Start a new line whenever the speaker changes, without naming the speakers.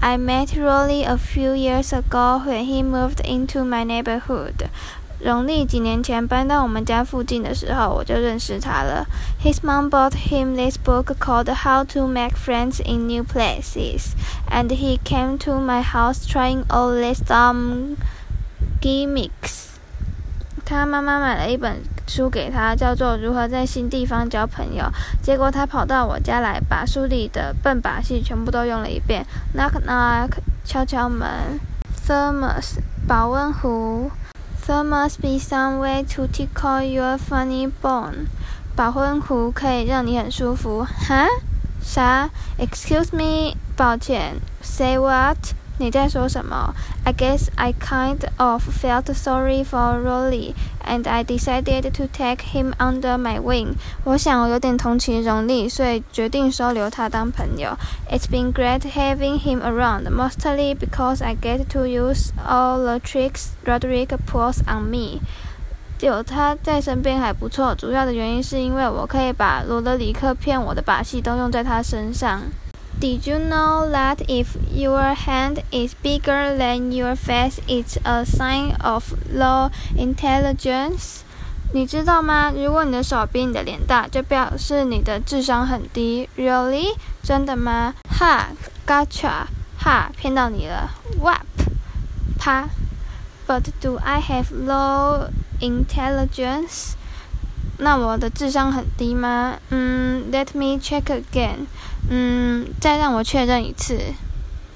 I met Rolly a few years ago when he moved into my neighborhood. 荣利几年前搬到我们家附近的时候，我就认识他了。His mom bought him this book called How to Make Friends in New Places, and he came to my house trying all these dumb gimmicks. 他妈妈买了一本 书给他，叫做《如何在新地方交朋友》。结果他跑到我家来，把书里的笨把戏全部都用了一遍。Knock knock，敲敲门。Thermos，保温壶。There must be some way to tickle your funny bone。保温壶可以让你很舒服。哈？啥？Excuse me，抱歉。Say what？你在说什么？I guess I kind of felt sorry for Rolly, and I decided to take him under my wing。我想我有点同情荣利，所以决定收留他当朋友。It's been great having him around, mostly because I get to use all the tricks Roderick pulls on me。有他在身边还不错，主要的原因是因为我可以把罗德里克骗我的把戏都用在他身上。Did you know that if your hand is bigger than your face, it's a sign of low intelligence? 你知道吗？如果你的手比你的脸大，就表示你的智商很低。Really？真的吗？哈，Gotcha！哈，骗到你了。Wap！啪！But do I have low intelligence？ 那我的智商很低吗？嗯，Let me check again。嗯，再让我确认一次。